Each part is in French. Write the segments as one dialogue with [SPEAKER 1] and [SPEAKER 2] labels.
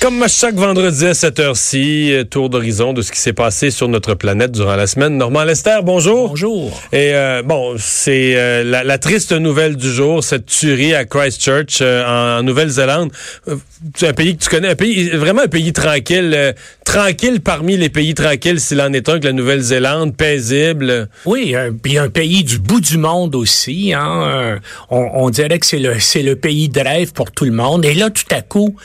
[SPEAKER 1] Comme chaque vendredi à cette heure-ci, euh, tour d'horizon de ce qui s'est passé sur notre planète durant la semaine. Normand Lester, bonjour.
[SPEAKER 2] Bonjour.
[SPEAKER 1] Et euh, bon, c'est euh, la, la, triste nouvelle du jour, cette tuerie à Christchurch euh, en, en Nouvelle-Zélande. C'est un pays que tu connais, un pays vraiment un pays tranquille, tranquille parmi les pays tranquilles s'il en est un que la Nouvelle-Zélande, paisible.
[SPEAKER 2] Oui, un, un pays du bout du monde aussi. Hein. On, on dirait que c'est le c'est le pays de rêve pour tout le monde. Et là, tout à coup,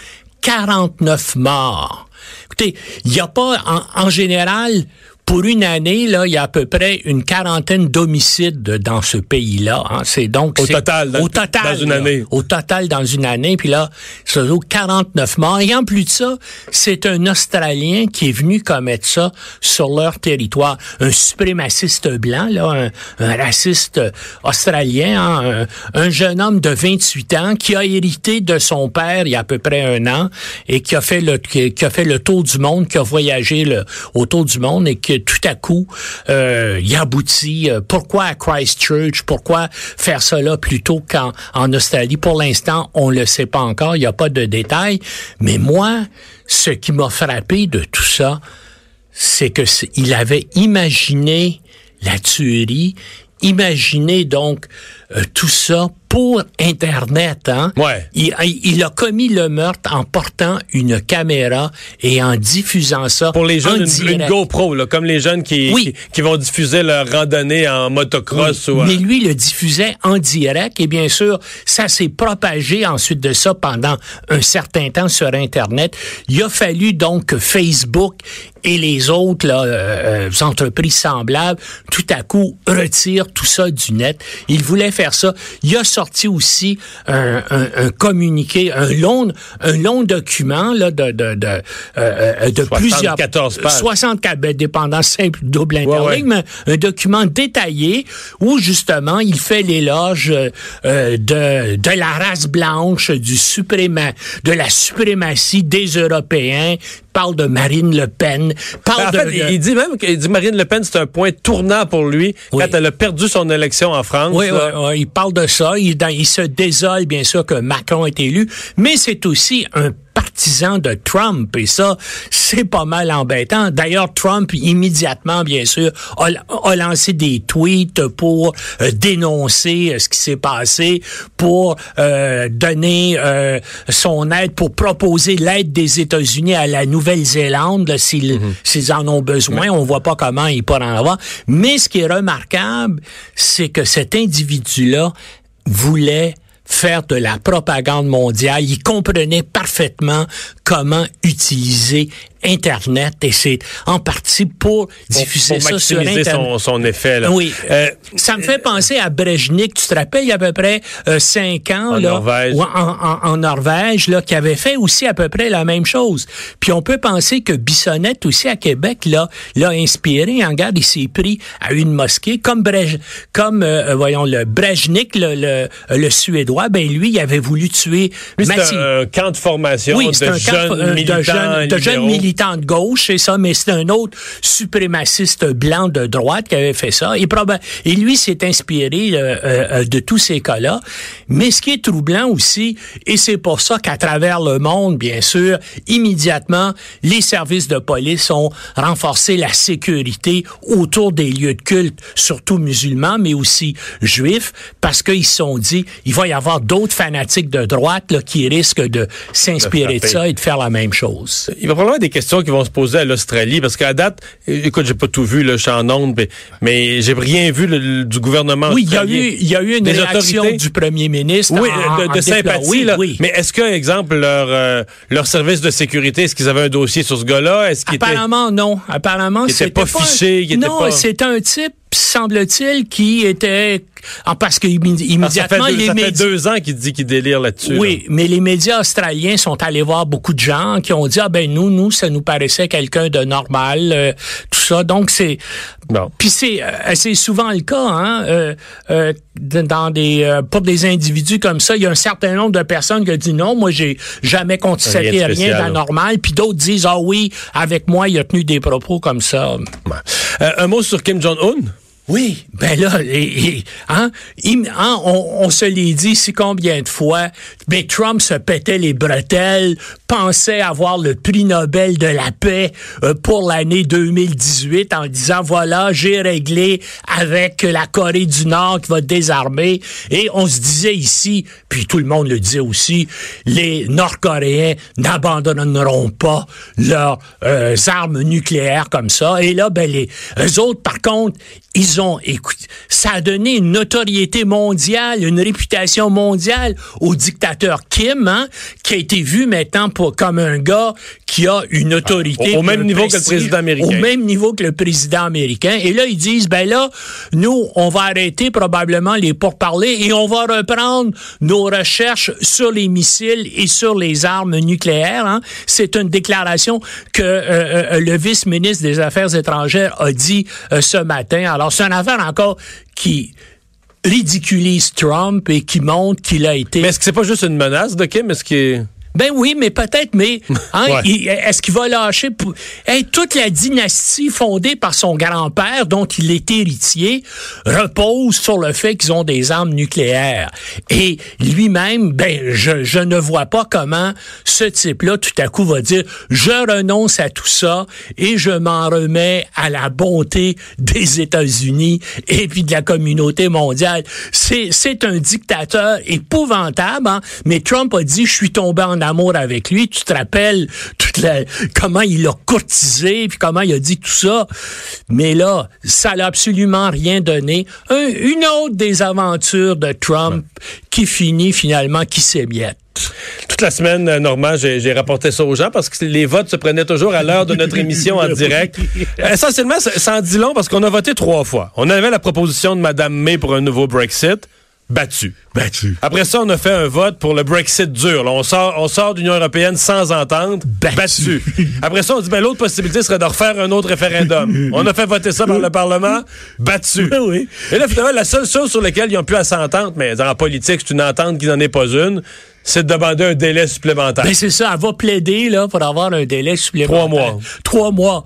[SPEAKER 2] 49 morts. Écoutez, il n'y a pas, en, en, général, pour une année, là, il y a à peu près une quarantaine d'homicides dans ce pays-là. Hein. C'est donc
[SPEAKER 1] au total, dans,
[SPEAKER 2] au total
[SPEAKER 1] dans une année.
[SPEAKER 2] Au total dans une année. Puis là, c'est 49 morts. Et en plus de ça, c'est un Australien qui est venu commettre ça sur leur territoire. Un suprémaciste blanc, là, un, un raciste australien, hein, un, un, jeune homme de 28 ans qui a hérité de son père il y a à peu près un an et qui a fait le qui a fait le tour du monde, qui a voyagé le, autour du monde et qui tout à coup, euh, il aboutit. Euh, pourquoi à Christchurch? Pourquoi faire cela plutôt qu'en en Australie? Pour l'instant, on le sait pas encore. Il n'y a pas de détails. Mais moi, ce qui m'a frappé de tout ça, c'est que il avait imaginé la tuerie, imaginé donc euh, tout ça pour Internet. Hein?
[SPEAKER 1] Ouais.
[SPEAKER 2] Il, il, a commis le meurtre en portant une caméra et en diffusant ça.
[SPEAKER 1] Pour les jeunes, une, une, GoPro, là, comme les jeunes qui,
[SPEAKER 2] oui.
[SPEAKER 1] qui, qui, vont diffuser leur randonnée en motocross.
[SPEAKER 2] Oui.
[SPEAKER 1] Ou,
[SPEAKER 2] Mais lui, le diffusait en direct et bien sûr, ça s'est propagé ensuite de ça pendant un certain temps sur Internet. Il a fallu donc que Facebook et les autres là, euh, entreprises semblables, tout à coup, retirent tout ça du net. Il voulait faire ça. Il a sorti aussi un, un, un communiqué, un long, un long document là, de, de, de, euh, de
[SPEAKER 1] 74
[SPEAKER 2] plusieurs...
[SPEAKER 1] pages.
[SPEAKER 2] 64, ben, dépendant simple, double interligne,
[SPEAKER 1] ouais, ouais.
[SPEAKER 2] mais un document détaillé où, justement, il fait l'éloge euh, de, de la race blanche, du supréma, de la suprématie des Européens, parle de Marine Le Pen, parle
[SPEAKER 1] en
[SPEAKER 2] de,
[SPEAKER 1] fait, il dit même qu'il dit Marine Le Pen, c'est un point tournant pour lui
[SPEAKER 2] Oui.
[SPEAKER 1] quand elle a perdu son élection en France.
[SPEAKER 2] Oui, oui, oui, il parle de ça. Il, dans- il se désole, bien sûr, que Macron est élu, mais c'est aussi un partisan de Trump et ça, c'est pas mal embêtant. D'ailleurs, Trump, immédiatement, bien sûr, a, a lancé des tweets pour euh, dénoncer euh, ce qui s'est passé, pour euh, donner euh, son aide, pour proposer l'aide des États-Unis à la Nouvelle-Zélande, là, s'ils en ont besoin. On voit pas comment il pourrait en avoir. Mais ce qui est remarquable, c'est que cet individu-là voulait faire de la propagande mondiale. Il comprenait parfaitement comment utiliser Internet et c'est en partie pour diffuser
[SPEAKER 1] pour
[SPEAKER 2] ça sur Internet.
[SPEAKER 1] son, son effet. Là.
[SPEAKER 2] Oui.
[SPEAKER 1] Euh,
[SPEAKER 2] ça me fait penser à Brejnik. Tu te rappelles, il y a à peu près euh, cinq ans,
[SPEAKER 1] En
[SPEAKER 2] là,
[SPEAKER 1] Norvège.
[SPEAKER 2] en, en- en Norvège, là, qui avait fait aussi à peu près la même chose. Puis on peut penser que Bissonnette aussi à Québec, là, l'a inspiré. En garde, il s'est pris à une mosquée comme Brej, comme euh, voyons le Brejnik, le, le, le suédois. Ben lui, il avait voulu tuer.
[SPEAKER 1] c'est un, un camp de formation
[SPEAKER 2] oui,
[SPEAKER 1] de
[SPEAKER 2] c'est un
[SPEAKER 1] jeunes
[SPEAKER 2] euh,
[SPEAKER 1] militants
[SPEAKER 2] de jeunes, de jeunes
[SPEAKER 1] libéraux.
[SPEAKER 2] militants de gauche, c'est ça, mais c'est un autre suprémaciste blanc de droite qui avait fait ça. Et, et lui s'est inspiré euh, euh, de tous ces cas-là. Mais ce qui est troublant aussi, et c'est pour ça qu'à travers le monde, bien sûr, immédiatement, les services de police ont renforcé la sécurité autour des lieux de culte, surtout musulmans, mais aussi juifs, parce qu'ils se sont dit, il va y avoir d'autres fanatiques de droite là, qui risquent de s'inspirer de ça et de faire la même chose.
[SPEAKER 1] Il va probablement des questions qui vont se poser à l'Australie parce qu'à date, écoute, j'ai pas tout vu, là, je suis en onde, mais, mais j'ai rien vu le- le- du gouvernement
[SPEAKER 2] Oui, il y a
[SPEAKER 1] australien.
[SPEAKER 2] eu, il y a eu une
[SPEAKER 1] Des
[SPEAKER 2] réaction
[SPEAKER 1] autorités?
[SPEAKER 2] du premier ministre.
[SPEAKER 1] Oui,
[SPEAKER 2] en-
[SPEAKER 1] de,
[SPEAKER 2] en
[SPEAKER 1] de sympathie,
[SPEAKER 2] oui,
[SPEAKER 1] là.
[SPEAKER 2] oui.
[SPEAKER 1] Mais est-ce que, exemple, leur, euh, leur service de sécurité, est-ce qu'ils avaient un dossier sur ce gars-là? Est-ce qu'il était...
[SPEAKER 2] Apparemment, non. Apparemment, c'était
[SPEAKER 1] pas fiché, il était
[SPEAKER 2] non,
[SPEAKER 1] pas-
[SPEAKER 2] c'est un type, semble-t-il, qui était... ah, Parce que
[SPEAKER 1] Parce que ça fait,
[SPEAKER 2] immédiatement,
[SPEAKER 1] deux,
[SPEAKER 2] les
[SPEAKER 1] ça fait deux ans qu'il dit qu'il délire là-dessus.
[SPEAKER 2] Oui, mais les médias australiens sont allés voir beaucoup de gens qui ont dit ah ben nous nous ça nous paraissait quelqu'un de normal euh, tout ça. Donc c'est
[SPEAKER 1] Bon.
[SPEAKER 2] puis c'est euh, c'est souvent le cas hein, euh, euh, dans des pour des individus comme ça, il y a un certain nombre de personnes qui disent non, moi j'ai jamais constaté
[SPEAKER 1] Rien
[SPEAKER 2] d'anormal, puis d'autres disent ah oui, avec moi il a tenu des propos comme ça.
[SPEAKER 1] Un mot sur Kim Jong-un?
[SPEAKER 2] Oui, ben là, hein, hein, on, se l'est dit si combien de fois, ben Trump se pétait les bretelles, pensait avoir le prix Nobel de la paix euh, pour l'année 2018 en disant voilà, j'ai réglé avec la Corée du Nord qui va désarmer. Et on se disait ici, puis tout le monde le disait aussi, les Nord-Coréens n'abandonneront pas leurs euh, armes nucléaires comme ça. Et là ben les autres par contre ils ont, écoute, ça a donné une notoriété mondiale, une réputation mondiale au dictateur Kim, hein, qui a été vu maintenant pour, comme un gars qui a une autorité.
[SPEAKER 1] Au- au même niveau que le président américain.
[SPEAKER 2] Au même niveau que le président américain. Et là, ils disent, ben là, nous, on va arrêter probablement les pourparlers et on va reprendre nos recherches sur les missiles et sur les armes nucléaires. hein. C'est une déclaration que euh, euh, le vice-ministre des Affaires étrangères a dit euh, ce matin. Alors, c'est une affaire encore qui ridiculise Trump et qui montre qu'il a été...
[SPEAKER 1] Mais est-ce que c'est pas juste une menace de Kim? Est-ce qu'il
[SPEAKER 2] Ben oui, mais peut-être, mais hein,
[SPEAKER 1] Ouais.
[SPEAKER 2] est-ce qu'il va lâcher pour... Hey, toute la dynastie fondée par son grand-père, dont il est héritier, repose sur le fait qu'ils ont des armes nucléaires. Et lui-même, ben, je, je ne vois pas comment ce type-là, tout à coup, va dire je renonce à tout ça et je m'en remets à la bonté des États-Unis et puis de la communauté mondiale. C'est, c'est un dictateur épouvantable, hein, mais Trump a dit je suis tombé en amour avec lui. Tu te rappelles toute la, comment il l'a courtisé puis comment il a dit tout ça. Mais là, ça n'a absolument rien donné. Un- une autre des aventures de Trump qui finit finalement qui s'émiette.
[SPEAKER 1] Toute la semaine, euh, Normand, j'ai j'ai rapporté ça aux gens parce que les votes se prenaient toujours à l'heure de notre émission en direct. Essentiellement, ça, ça en dit long parce qu'on a voté trois fois. On avait la proposition de Mme May pour un nouveau Brexit, battu.
[SPEAKER 2] Battu.
[SPEAKER 1] Après ça, on a fait un vote pour le Brexit dur. Là, on sort, on sort d'Union européenne sans entente,
[SPEAKER 2] Battu.
[SPEAKER 1] battu. Après ça, on dit ben l'autre possibilité serait de refaire un autre référendum. on a fait voter ça par le Parlement, battu.
[SPEAKER 2] Oui.
[SPEAKER 1] Et là, finalement, la seule chose sur laquelle ils ont pu à s'entendre, mais en politique, c'est une entente qui n'en est pas une, c'est de demander un délai supplémentaire.
[SPEAKER 2] Ben c'est ça, elle va plaider là pour avoir un délai supplémentaire.
[SPEAKER 1] Trois mois.
[SPEAKER 2] Trois mois.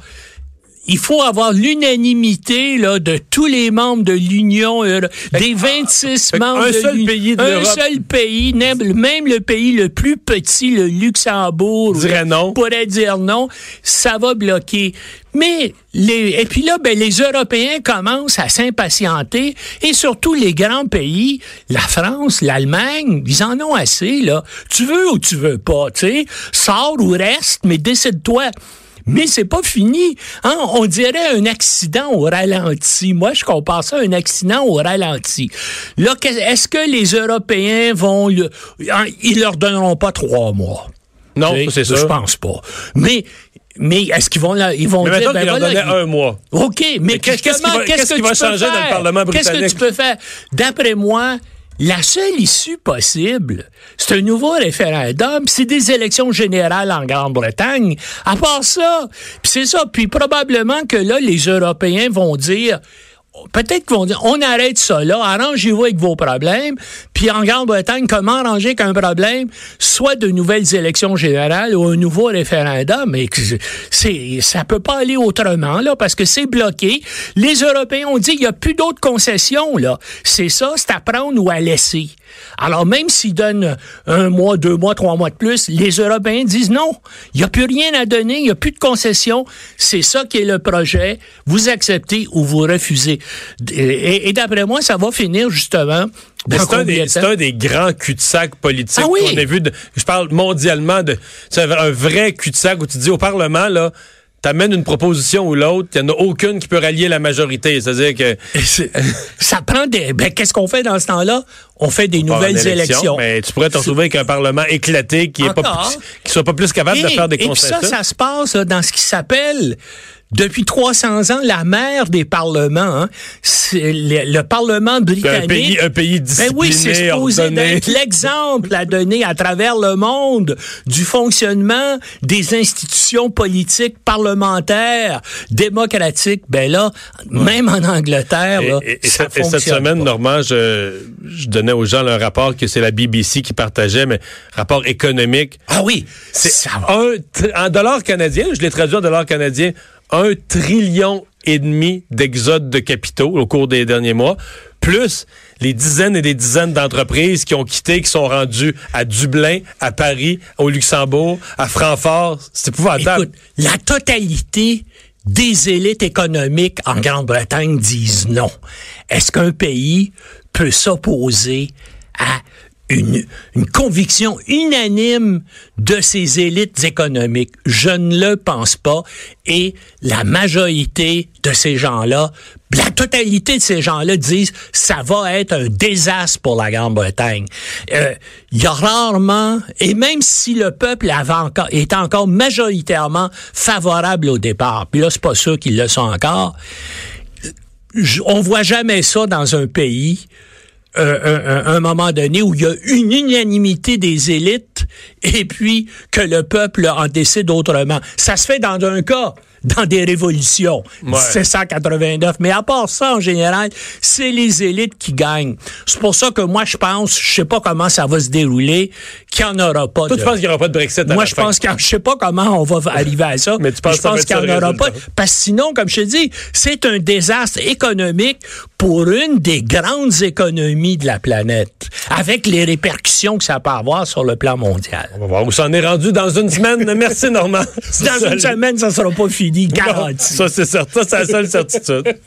[SPEAKER 2] Il faut avoir l'unanimité là de tous les membres de l'Union Euro- des 26
[SPEAKER 1] fait
[SPEAKER 2] membres
[SPEAKER 1] un
[SPEAKER 2] de
[SPEAKER 1] seul pays de
[SPEAKER 2] un seul pays, même même le pays le plus petit, le Luxembourg,
[SPEAKER 1] Dirait non.
[SPEAKER 2] pourrait dire non, ça va bloquer. Mais les et puis là ben les Européens commencent à s'impatienter et surtout les grands pays, la France, l'Allemagne, ils en ont assez là. Tu veux ou tu veux pas, tu sais, sors ou reste, mais décide-toi. Mais c'est pas fini. Hein? On dirait un accident au ralenti. Moi, je compare ça à un accident au ralenti. Là, est-ce que les Européens vont... Le, hein, ils leur donneront pas trois mois?
[SPEAKER 1] non,
[SPEAKER 2] sais,
[SPEAKER 1] ça, c'est
[SPEAKER 2] Je pense pas. Mais, mais est-ce qu'ils vont, là, ils vont
[SPEAKER 1] Mais
[SPEAKER 2] dire... ben
[SPEAKER 1] leur
[SPEAKER 2] voilà, ils-
[SPEAKER 1] un mois.
[SPEAKER 2] OK, mais,
[SPEAKER 1] qu'est-ce- qu'est-ce va- qu'est-ce
[SPEAKER 2] que
[SPEAKER 1] qui va changer dans le? Parlement
[SPEAKER 2] Qu'est-ce que
[SPEAKER 1] britannique?
[SPEAKER 2] tu peux faire? D'après moi, la seule issue possible, c'est un nouveau référendum, c'est des élections générales en Grande-Bretagne. À part ça, c'est ça, puis probablement que là, les Européens vont dire... Peut-être qu'ils vont dire, on arrête ça là, arrangez-vous avec vos problèmes. Puis en Grande-Bretagne, comment arranger qu'un problème soit de nouvelles élections générales ou un nouveau référendum? Que c'est, ça peut pas aller autrement, là, parce que c'est bloqué. Les Européens ont dit, il n'y a plus d'autres concessions, là. C'est ça, c'est à prendre ou à laisser. Alors, même s'ils donnent un mois, deux mois, trois mois de plus, les Européens disent non, il n'y a plus rien à donner, il n'y a plus de concessions. C'est ça qui est le projet. Vous acceptez ou vous refusez. Et, et d'après moi, ça va finir justement.
[SPEAKER 1] C'est un, des- un grands cul-de-sac politiques
[SPEAKER 2] Ah oui?
[SPEAKER 1] qu'on a vu. de- je parle mondialement de c'est un vrai cul-de-sac où tu dis au Parlement, là, t'amènes une proposition ou l'autre, il n'y en a aucune qui peut rallier la majorité. C'est-à-dire que
[SPEAKER 2] Et ça prend des. Ben, qu'est-ce qu'on fait dans ce temps-là? On fait des nouvelles
[SPEAKER 1] élection,
[SPEAKER 2] élections.
[SPEAKER 1] Mais tu pourrais te retrouver avec un Parlement éclaté qui qui soit pas plus capable de
[SPEAKER 2] Et-
[SPEAKER 1] faire des
[SPEAKER 2] Et puis
[SPEAKER 1] concessions.
[SPEAKER 2] ça, ça se passe là, dans ce qui s'appelle depuis 300 ans, la mère des parlements, hein, c'est le, le, Parlement britannique.
[SPEAKER 1] Un pays, un pays discipliné,
[SPEAKER 2] ben oui, c'est supposé d'être l'exemple à donner à travers le monde du fonctionnement des institutions politiques parlementaires démocratiques. Ben là, ouais. même en Angleterre, là,
[SPEAKER 1] et, et,
[SPEAKER 2] ça
[SPEAKER 1] et cette semaine,
[SPEAKER 2] pas.
[SPEAKER 1] Normand, je, je, donnais aux gens le rapport que c'est la BBC qui partageait, mais rapport économique.
[SPEAKER 2] Ah oui,
[SPEAKER 1] c'est un en dollars canadiens. Je l'ai traduit en dollars canadiens un trillion et demi d'exode de capitaux au cours des derniers mois, plus les dizaines et des dizaines d'entreprises qui ont quitté, qui sont rendues à Dublin, à Paris, au Luxembourg, à Francfort. C'est épouvantable.
[SPEAKER 2] Écoute, la totalité des élites économiques en Grande-Bretagne disent non. Est-ce qu'un pays peut s'opposer à une, une, conviction unanime de ces élites économiques. Je ne le pense pas. Et la majorité de ces gens-là, la totalité de ces gens-là disent ça va être un désastre pour la Grande-Bretagne. Euh, il y a rarement, et même si le peuple est encore majoritairement favorable au départ, puis là, c'est pas sûr qu'ils le sont encore, on voit jamais ça dans un pays euh, un, un, moment donné où il y a une unanimité des élites et puis que le peuple en décide autrement. Ça se fait dans un cas, dans des révolutions,
[SPEAKER 1] Ouais.
[SPEAKER 2] 1789. Mais à part ça, en général, c'est les élites qui gagnent. C'est pour ça que moi, je pense, je sais pas comment ça va se dérouler, qu'il n'y en aura pas.
[SPEAKER 1] Toi,
[SPEAKER 2] de-
[SPEAKER 1] tu penses qu'il n'y aura pas de Brexit à
[SPEAKER 2] moi,
[SPEAKER 1] la
[SPEAKER 2] je
[SPEAKER 1] fin?
[SPEAKER 2] pense qu'il je sais pas comment on va arriver à ça.
[SPEAKER 1] Mais tu penses
[SPEAKER 2] je pense qu'il n'y en aura pas. Parce que sinon, comme je te dis, c'est un désastre économique pour une des grandes économies de la planète, avec les répercussions que ça peut avoir sur le plan mondial.
[SPEAKER 1] On va voir où ça en est rendu dans une semaine. Merci, Normand.
[SPEAKER 2] Dans une semaine, ça sera pas fini, garanti.
[SPEAKER 1] Ça, c'est certain. Ça, c'est la seule certitude.